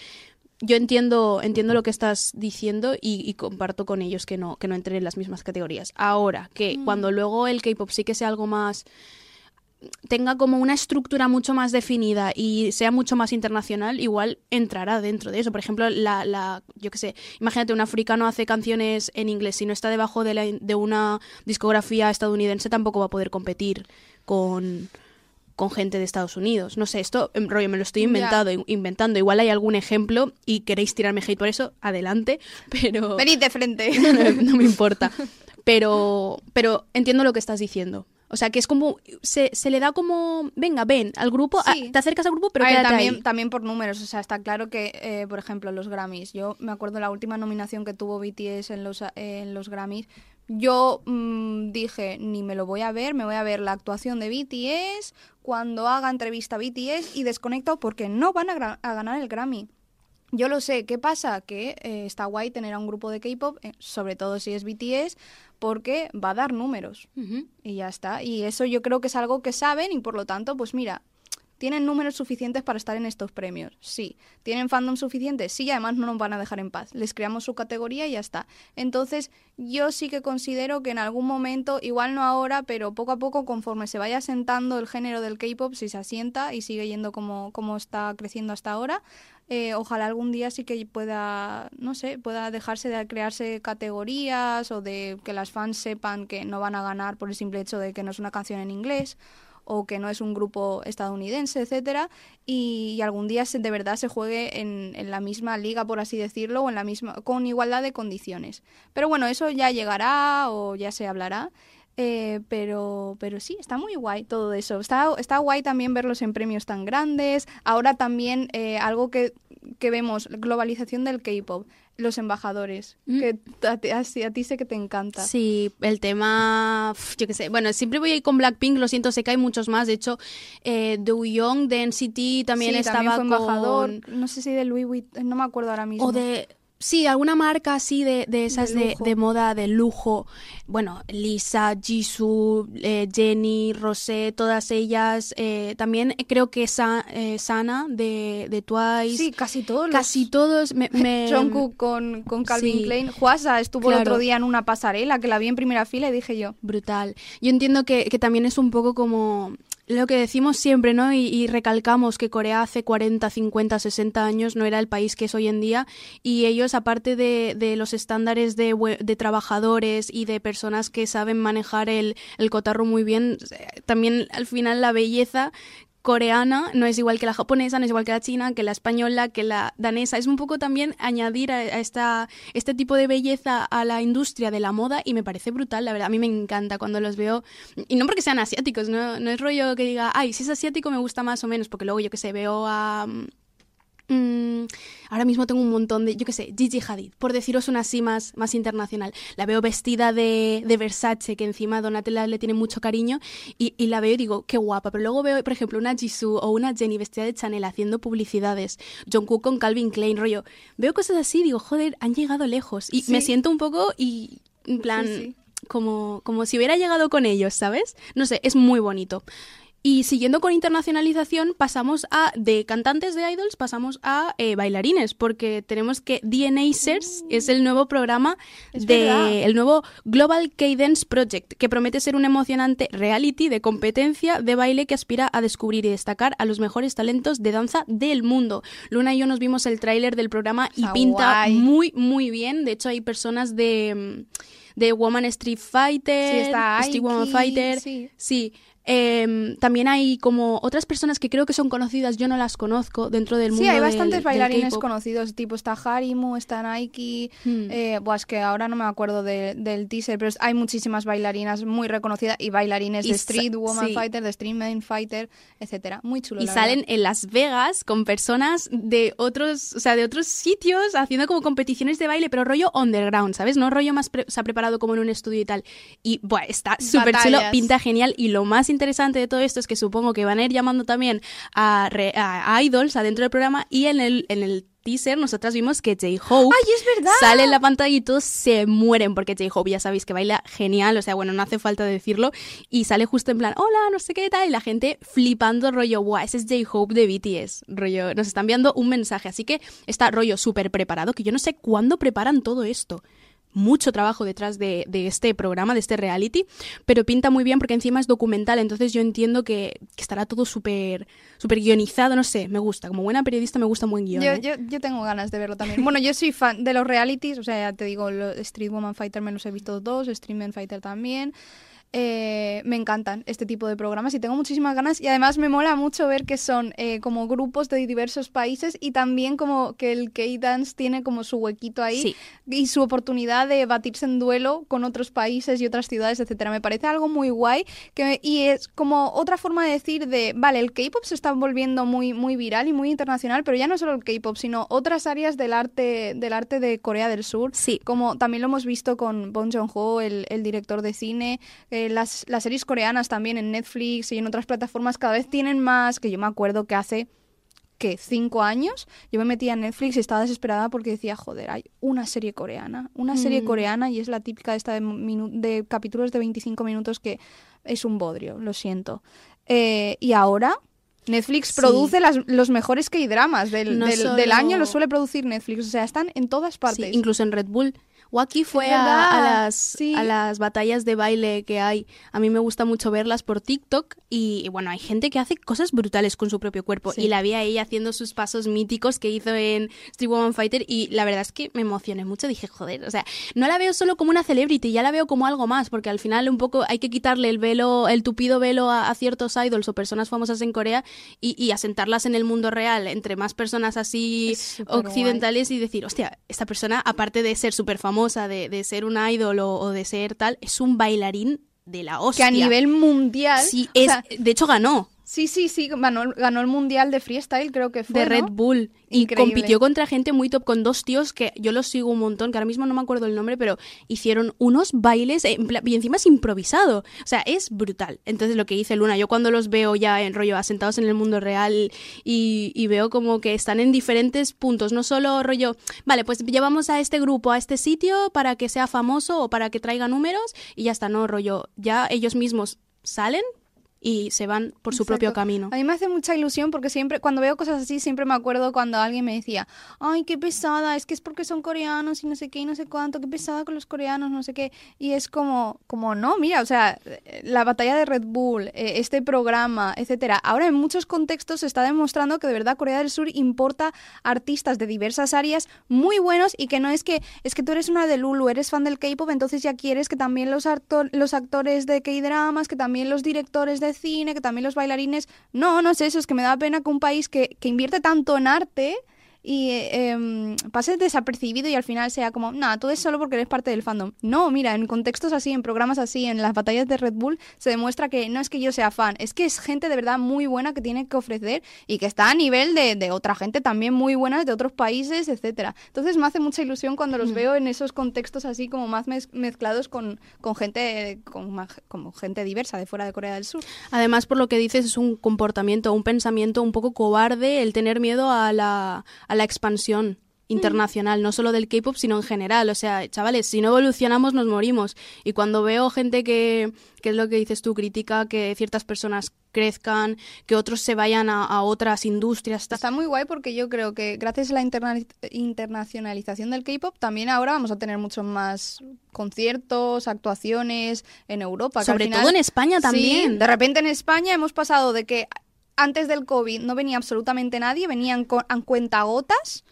yo entiendo, entiendo lo que estás diciendo y, y comparto con ellos que no, que no entren en las mismas categorías. Ahora, que cuando luego el K-pop sí que sea algo más tenga como una estructura mucho más definida y sea mucho más internacional, igual entrará dentro de eso. Por ejemplo, la, la yo qué sé, imagínate, un africano hace canciones en inglés, si no está debajo de, la- de una discografía estadounidense, tampoco va a poder competir con, con gente de Estados Unidos. No sé, esto, em, rollo, me lo estoy inventado, inventando. Igual hay algún ejemplo y queréis tirarme hate por eso, adelante, pero Venid de frente. no, no- no me importa. Pero, pero entiendo lo que estás diciendo. O sea, que es como. Se, se le da como. Venga, ven al grupo. a- te acercas al grupo, pero ver, también, ahí. también por números, o sea, está claro que, eh, por ejemplo, los Grammys, yo me acuerdo la última nominación que tuvo BTS en los, en los Grammys, yo mm, dije, ni me lo voy a ver, me voy a ver la actuación de BTS cuando haga entrevista a BTS y desconecto porque no van a, ganar el Grammy. Yo lo sé, ¿qué pasa? Que eh, está guay tener a un grupo de K-pop, eh, sobre todo si es BTS, porque va a dar números. Y ya está. Y eso yo creo que es algo que saben y por lo tanto, pues mira, ¿tienen números suficientes para estar en estos premios? Sí. ¿Tienen fandom suficientes? Sí, además no nos van a dejar en paz. Les creamos su categoría y ya está. Entonces, yo sí que considero que en algún momento, igual no ahora, pero poco a poco, conforme se vaya asentando el género del K-pop, si se asienta y sigue yendo como, como está creciendo hasta ahora, eh, ojalá algún día sí que pueda, no sé, pueda dejarse de crearse categorías o de que las fans sepan que no van a ganar por el simple hecho de que no es una canción en inglés o que no es un grupo estadounidense, etcétera, y, algún día se, de verdad se juegue en, en la misma liga, por así decirlo, o en la misma, con igualdad de condiciones. Pero bueno, eso ya llegará o ya se hablará. Eh, pero, pero sí, está muy guay todo eso. Está, está guay también verlos en premios tan grandes. Ahora también eh, algo que que vemos globalización del K-pop, los embajadores, Mm. que a, ti- a ti- a ti sé que te encanta. Sí, el tema, yo qué sé, bueno, siempre voy a ir con Blackpink, lo siento, sé que hay muchos más, de hecho, eh, Do Young de NCT también Sí, estaba fue embajador, con... no sé si de Louis Vuitton, no me acuerdo ahora mismo. O de... Sí, alguna marca así de, de esas De de, moda, de lujo. Bueno, Lisa, Jisoo, eh, Jenny, Rosé, todas ellas. eh, también creo que Sa- eh, Sana de, de Twice. Sí, casi todos. Casi los... todos me... me- Jungkook con, con Calvin Sí. Klein. Juasa estuvo el otro día en una pasarela que la vi en primera fila y dije yo. Brutal. Yo entiendo que, que también es un poco como lo que decimos siempre, ¿no? Y, y recalcamos que Corea hace 40, 50, 60 años no era el país que es hoy en día y ellos, aparte de, de los estándares de, de trabajadores y de personas que saben manejar el, el cotarro muy bien, eh, también al final la belleza coreana no es igual que la japonesa, no es igual que la china, que la española, que la danesa. Es un poco también añadir a, esta, este tipo de belleza a la industria de la moda y me parece brutal, la verdad. A mí me encanta cuando los veo. Y no porque sean asiáticos, no, no es rollo que diga, ay, si es asiático me gusta más o menos, porque luego yo que sé, veo a... mm, ahora mismo tengo un montón de, yo qué sé, Gigi Hadid, por deciros una así más, más internacional. La veo vestida de, de Versace, que encima Donatella le tiene mucho cariño, y, y la veo y digo, qué guapa. Pero luego veo, por ejemplo, una Jisoo o una Jenny vestida de Chanel haciendo publicidades, Jungkook con Calvin Klein, rollo. Veo cosas así y digo, joder, han llegado lejos. Y Sí. me siento un poco y, en plan, Sí, sí. Como, como si hubiera llegado con ellos, ¿sabes? No sé, es muy bonito. Y siguiendo con internacionalización, pasamos a, de cantantes de idols, pasamos a eh, bailarines, porque tenemos que DNAcers es el nuevo programa verdad. de el nuevo Global Cadence Project, que promete ser un emocionante reality de competencia de baile que aspira a descubrir y destacar a los mejores talentos de danza del mundo. Luna y yo nos vimos el tráiler del programa y Está pinta guay. muy, muy bien. De hecho, hay personas de, mm, de Woman Street Fighter, Sí, está Street Woman Fighter. sí. Sí. Em, también hay como otras personas que creo que son conocidas, yo no las conozco dentro del mundo Sí, hay bastantes del bailarines conocidos, tipo está Harimu, está Nike, Hmm. eh, buah, es que ahora no me acuerdo de- del teaser, pero hay muchísimas bailarinas muy reconocidas y bailarines Y de Street Woman sí. Fighter, de Street Man Fighter, etcétera. Muy chulo. y la salen verdad. en Las Vegas con personas de otros, o sea, de otros sitios haciendo como competiciones de baile, pero rollo underground, ¿sabes? No rollo más pre- se ha preparado como en un estudio y tal. Y buah, está súper chulo, pinta genial y lo más interesante de todo esto es que supongo que van a ir llamando también a, re- a idols adentro del programa y en el en el teaser nosotras vimos que J-Hope sale en la pantalla y todos se mueren porque J-Hope ya sabéis que baila genial, o sea, bueno, no hace falta decirlo y sale justo en plan, hola, no sé qué tal, y la gente flipando rollo, guau, ese es J-Hope de BTS, rollo, nos está enviando un mensaje, así que está rollo súper preparado, que yo no sé cuándo preparan todo esto. Mucho trabajo detrás de, de este programa, de este reality, pero pinta muy bien porque encima es documental, entonces yo entiendo que, que estará todo súper súper guionizado, no sé, me gusta. Como buena periodista me gusta un buen guion. Yo, ¿eh? yo, yo tengo ganas de verlo también. Bueno, yo soy fan de los realities, o sea, ya te digo, lo- Street Woman Fighter me los he visto dos, Street Man Fighter también. Eh, me encantan este tipo de programas y tengo muchísimas ganas y además me mola mucho ver que son eh, como grupos de diversos países y también como que el K-Dance tiene como su huequito ahí Sí. y su oportunidad de batirse en duelo con otros países y otras ciudades, etcétera. Me parece algo muy guay que, y es como otra forma de decir de, vale, el K-pop se está volviendo muy, muy viral y muy internacional, pero ya no solo el K-pop, sino otras áreas del arte, del arte de Corea del Sur. Sí. Como también lo hemos visto con Bong Joon-ho, el, el director de cine, eh, las, las series coreanas también en Netflix y en otras plataformas cada vez tienen más, que yo me acuerdo que hace que cinco años yo me metía en Netflix y estaba desesperada porque decía, joder, hay una serie coreana, una serie Mm. coreana y es la típica esta de, de capítulos de 25 minutos que es un bodrio, lo siento. Eh, y ahora Netflix Sí. produce las- los mejores K-dramas del, No del, solo- del año, los suele producir Netflix, o sea, están en todas Sí, partes. incluso en Red Bull. Waki fue a, a las, sí. a las batallas de baile que hay. A mí me gusta mucho verlas por TikTok y, y bueno, hay gente que hace cosas brutales con su propio cuerpo. Sí. Y la vi a ella haciendo sus pasos míticos que hizo en Street Woman Fighter y la verdad es que me emocioné mucho. Dije, joder, o sea, no la veo solo como una celebrity, ya la veo como algo más, porque al final un poco hay que quitarle el velo, el tupido velo a, a ciertos idols o personas famosas en Corea y, y asentarlas en el mundo real entre más personas así occidentales y decir, hostia, esta persona, aparte de ser súper famosa, de, de ser un idol o, o de ser tal, es un bailarín de la que hostia. a nivel mundial... Sí, es, sea, de hecho ganó. Sí, sí, sí, ganó, ganó el mundial de freestyle, creo que fue. de Red ¿no? Bull y compitió contra gente muy top con dos tíos que yo los sigo un montón que ahora mismo no me acuerdo el nombre pero hicieron unos bailes en pla- y encima es improvisado o sea es brutal entonces lo que dice Luna yo cuando los veo ya en rollo asentados en el mundo real y, y veo como que están en diferentes puntos no solo rollo vale pues llevamos a este grupo a este sitio para que sea famoso o para que traiga números y ya está no rollo ya ellos mismos salen y se van por su propio camino A mí me hace mucha ilusión porque siempre, cuando veo cosas así, siempre me acuerdo cuando alguien me decía, ay, qué pesada, es que es porque son coreanos y no sé qué y no sé cuánto, qué pesada con los coreanos, no sé qué. Y es como, como no, mira, o sea, eh, la batalla de Red Bull, eh, este programa, etcétera. Ahora en muchos contextos se está demostrando que de verdad Corea del Sur importa artistas de diversas áreas muy buenos y que no es que, es que tú eres una de Lulu, eres fan del K-pop, entonces ya quieres que también los, los actores de K-dramas, que también los directores de cine, que también los bailarines. No, no es eso, es que me da pena que un país que, que invierte tanto en arte y eh, em, pase desapercibido y al final sea como, nada, tú es solo porque eres parte del fandom. No, mira, en contextos así, en programas así, en las batallas de Red Bull, se demuestra que no es que yo sea fan, es que es gente de verdad muy buena que tiene que ofrecer y que está a nivel de, de otra gente también muy buena de otros países, etcétera. Entonces me hace mucha ilusión cuando los veo en esos contextos así como más mez- mezclados con, con gente con más- como gente diversa de fuera de Corea del Sur. Además, por lo que dices, es un comportamiento, un pensamiento un poco cobarde el tener miedo a la, a la expansión internacional, no solo del K-pop, sino en general. O sea, chavales, si no evolucionamos, nos morimos. Y cuando veo gente que, que es lo que dices tú, critica que ciertas personas crezcan, que otros se vayan a, a otras industrias. Está muy guay porque yo creo que gracias a la interna- internacionalización del K-pop también ahora vamos a tener muchos más conciertos, actuaciones en Europa. que al Sobre final- todo en España Sí, también. de repente en España hemos pasado de que antes del COVID no venía absolutamente nadie, venían con, a cuentagotas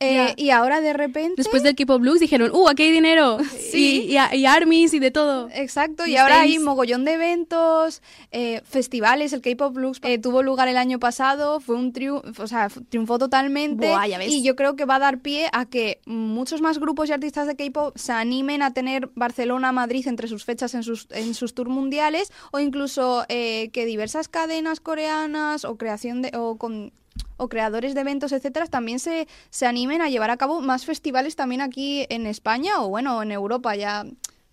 eh, y ahora de repente... Después del K-pop Blues dijeron, ¡uh, aquí hay dinero! Sí. Y, y, y armies y de todo. Exacto, y ahora hay mogollón de eventos, eh, festivales, el K-Pop Blues eh, tuvo lugar el año pasado, fue un triunfo, o sea, triunfó totalmente Buah, ya ves. y yo creo que va a dar pie a que muchos más grupos y artistas de K-Pop se animen a tener Barcelona, Madrid entre sus fechas en sus, en sus tours mundiales o incluso eh, que diversas cadenas coreanas o creación de o con o creadores de eventos, etcétera, también se, se animen a llevar a cabo más festivales también aquí en España o bueno, en Europa. Ya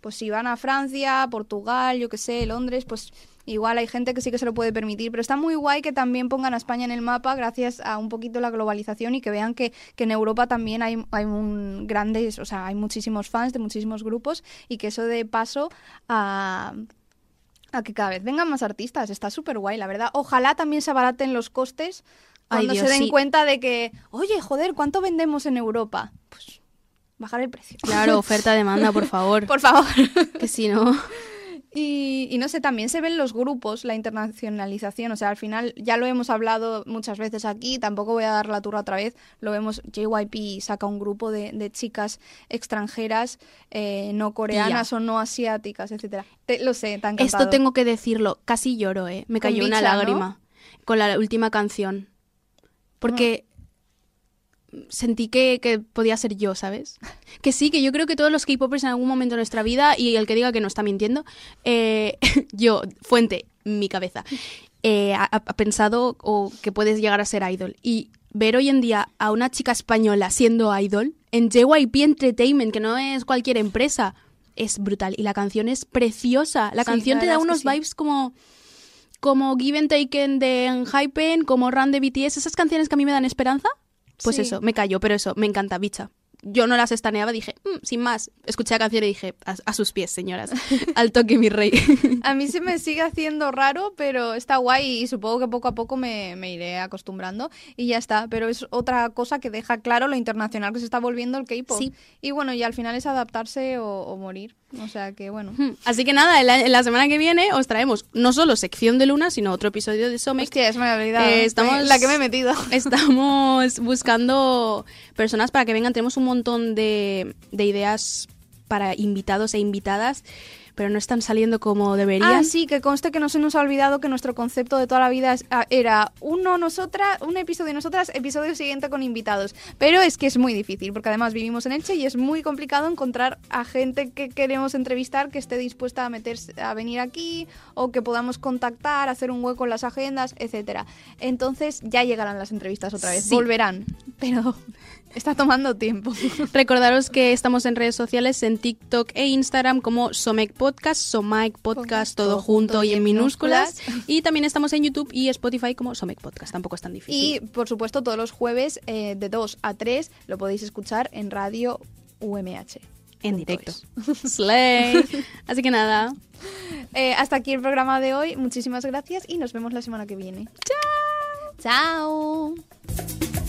pues si van a Francia, Portugal, yo que sé, Londres, pues igual hay gente que sí que se lo puede permitir, pero está muy guay que también pongan a España en el mapa gracias a un poquito la globalización y que vean que, que en Europa también hay, hay un grandes, o sea, hay muchísimos fans de muchísimos grupos y que eso de paso a a que cada vez vengan más artistas, está súper guay, la verdad. Ojalá también se abaraten los costes Ay, cuando Dios, se den sí. cuenta de que, oye, joder, ¿cuánto vendemos en Europa? Pues bajar el precio. Claro, oferta-demanda, por favor. Por favor. Que si no... Y, y no sé, también se ven los grupos, la internacionalización. O sea, al final ya lo hemos hablado muchas veces aquí, tampoco voy a dar la turra otra vez. Lo vemos, JYP saca un grupo de, de chicas extranjeras, eh, no coreanas o no asiáticas, etcétera. Te- lo sé, tan Esto tengo que decirlo, casi lloro, ¿eh? Me Con cayó una Bicha, ¿no? lágrima con la última canción. Porque sentí que, que podía ser yo, ¿sabes? Que sí, que yo creo que todos los K-popers en algún momento de nuestra vida, y el que diga que no está mintiendo, eh, yo, fuente, mi cabeza, eh, ha, ha pensado o que puedes llegar a ser idol. Y ver hoy en día a una chica española siendo idol en JYP Entertainment, que no es cualquier empresa, es brutal. Y la canción es preciosa. La Sí, canción la te da unos sí. vibes como como Give and Taken de Enhypen, como Run de BTS, esas canciones que a mí me dan esperanza. Pues Sí. eso, me cayó, pero eso, me encanta, bicha. Yo no las estaneaba, dije, "Mm, sin más. Escuché la canción y dije, a, a sus pies, señoras. Al toque, mi rey. A mí se me sigue haciendo raro, pero está guay y supongo que poco a poco me, me iré acostumbrando y ya está. Pero es otra cosa que deja claro lo internacional que se está volviendo el K-pop. Sí. Y bueno, y al final es adaptarse o, o morir. O sea que bueno. Así que nada, en la, la semana que viene os traemos no solo sección de Luna, sino otro episodio de Somex. Hostia, olvidado. Eh, estamos- La que me he metido. Estamos buscando personas para que vengan. Tenemos un montón de, de ideas para invitados e invitadas. Pero no están saliendo como deberían. Ah, sí, que conste que no se nos ha olvidado que nuestro concepto de toda la vida ah, era uno nosotras, un episodio nosotras, episodio siguiente con invitados. Pero es que es muy difícil, porque además vivimos en Elche y es muy complicado encontrar a gente que queremos entrevistar que esté dispuesta a meterse, a venir aquí o que podamos contactar, hacer un hueco en las agendas, etcétera. Entonces ya llegarán las entrevistas otra vez, Sí. volverán, pero está tomando tiempo. Recordaros que estamos en redes sociales, en TikTok e Instagram como Somec Podcast, Somec Podcast, todo junto y en minúsculas. Y también estamos en YouTube y Spotify como Somec Podcast, tampoco es tan difícil. Y por supuesto, todos los jueves eh, de 2 a 3 lo podéis escuchar en radio UMH. en directo. Slay. Así que nada, Eh, hasta aquí el programa de hoy. Muchísimas gracias y nos vemos la semana que viene. ¡Chao! ¡Chao!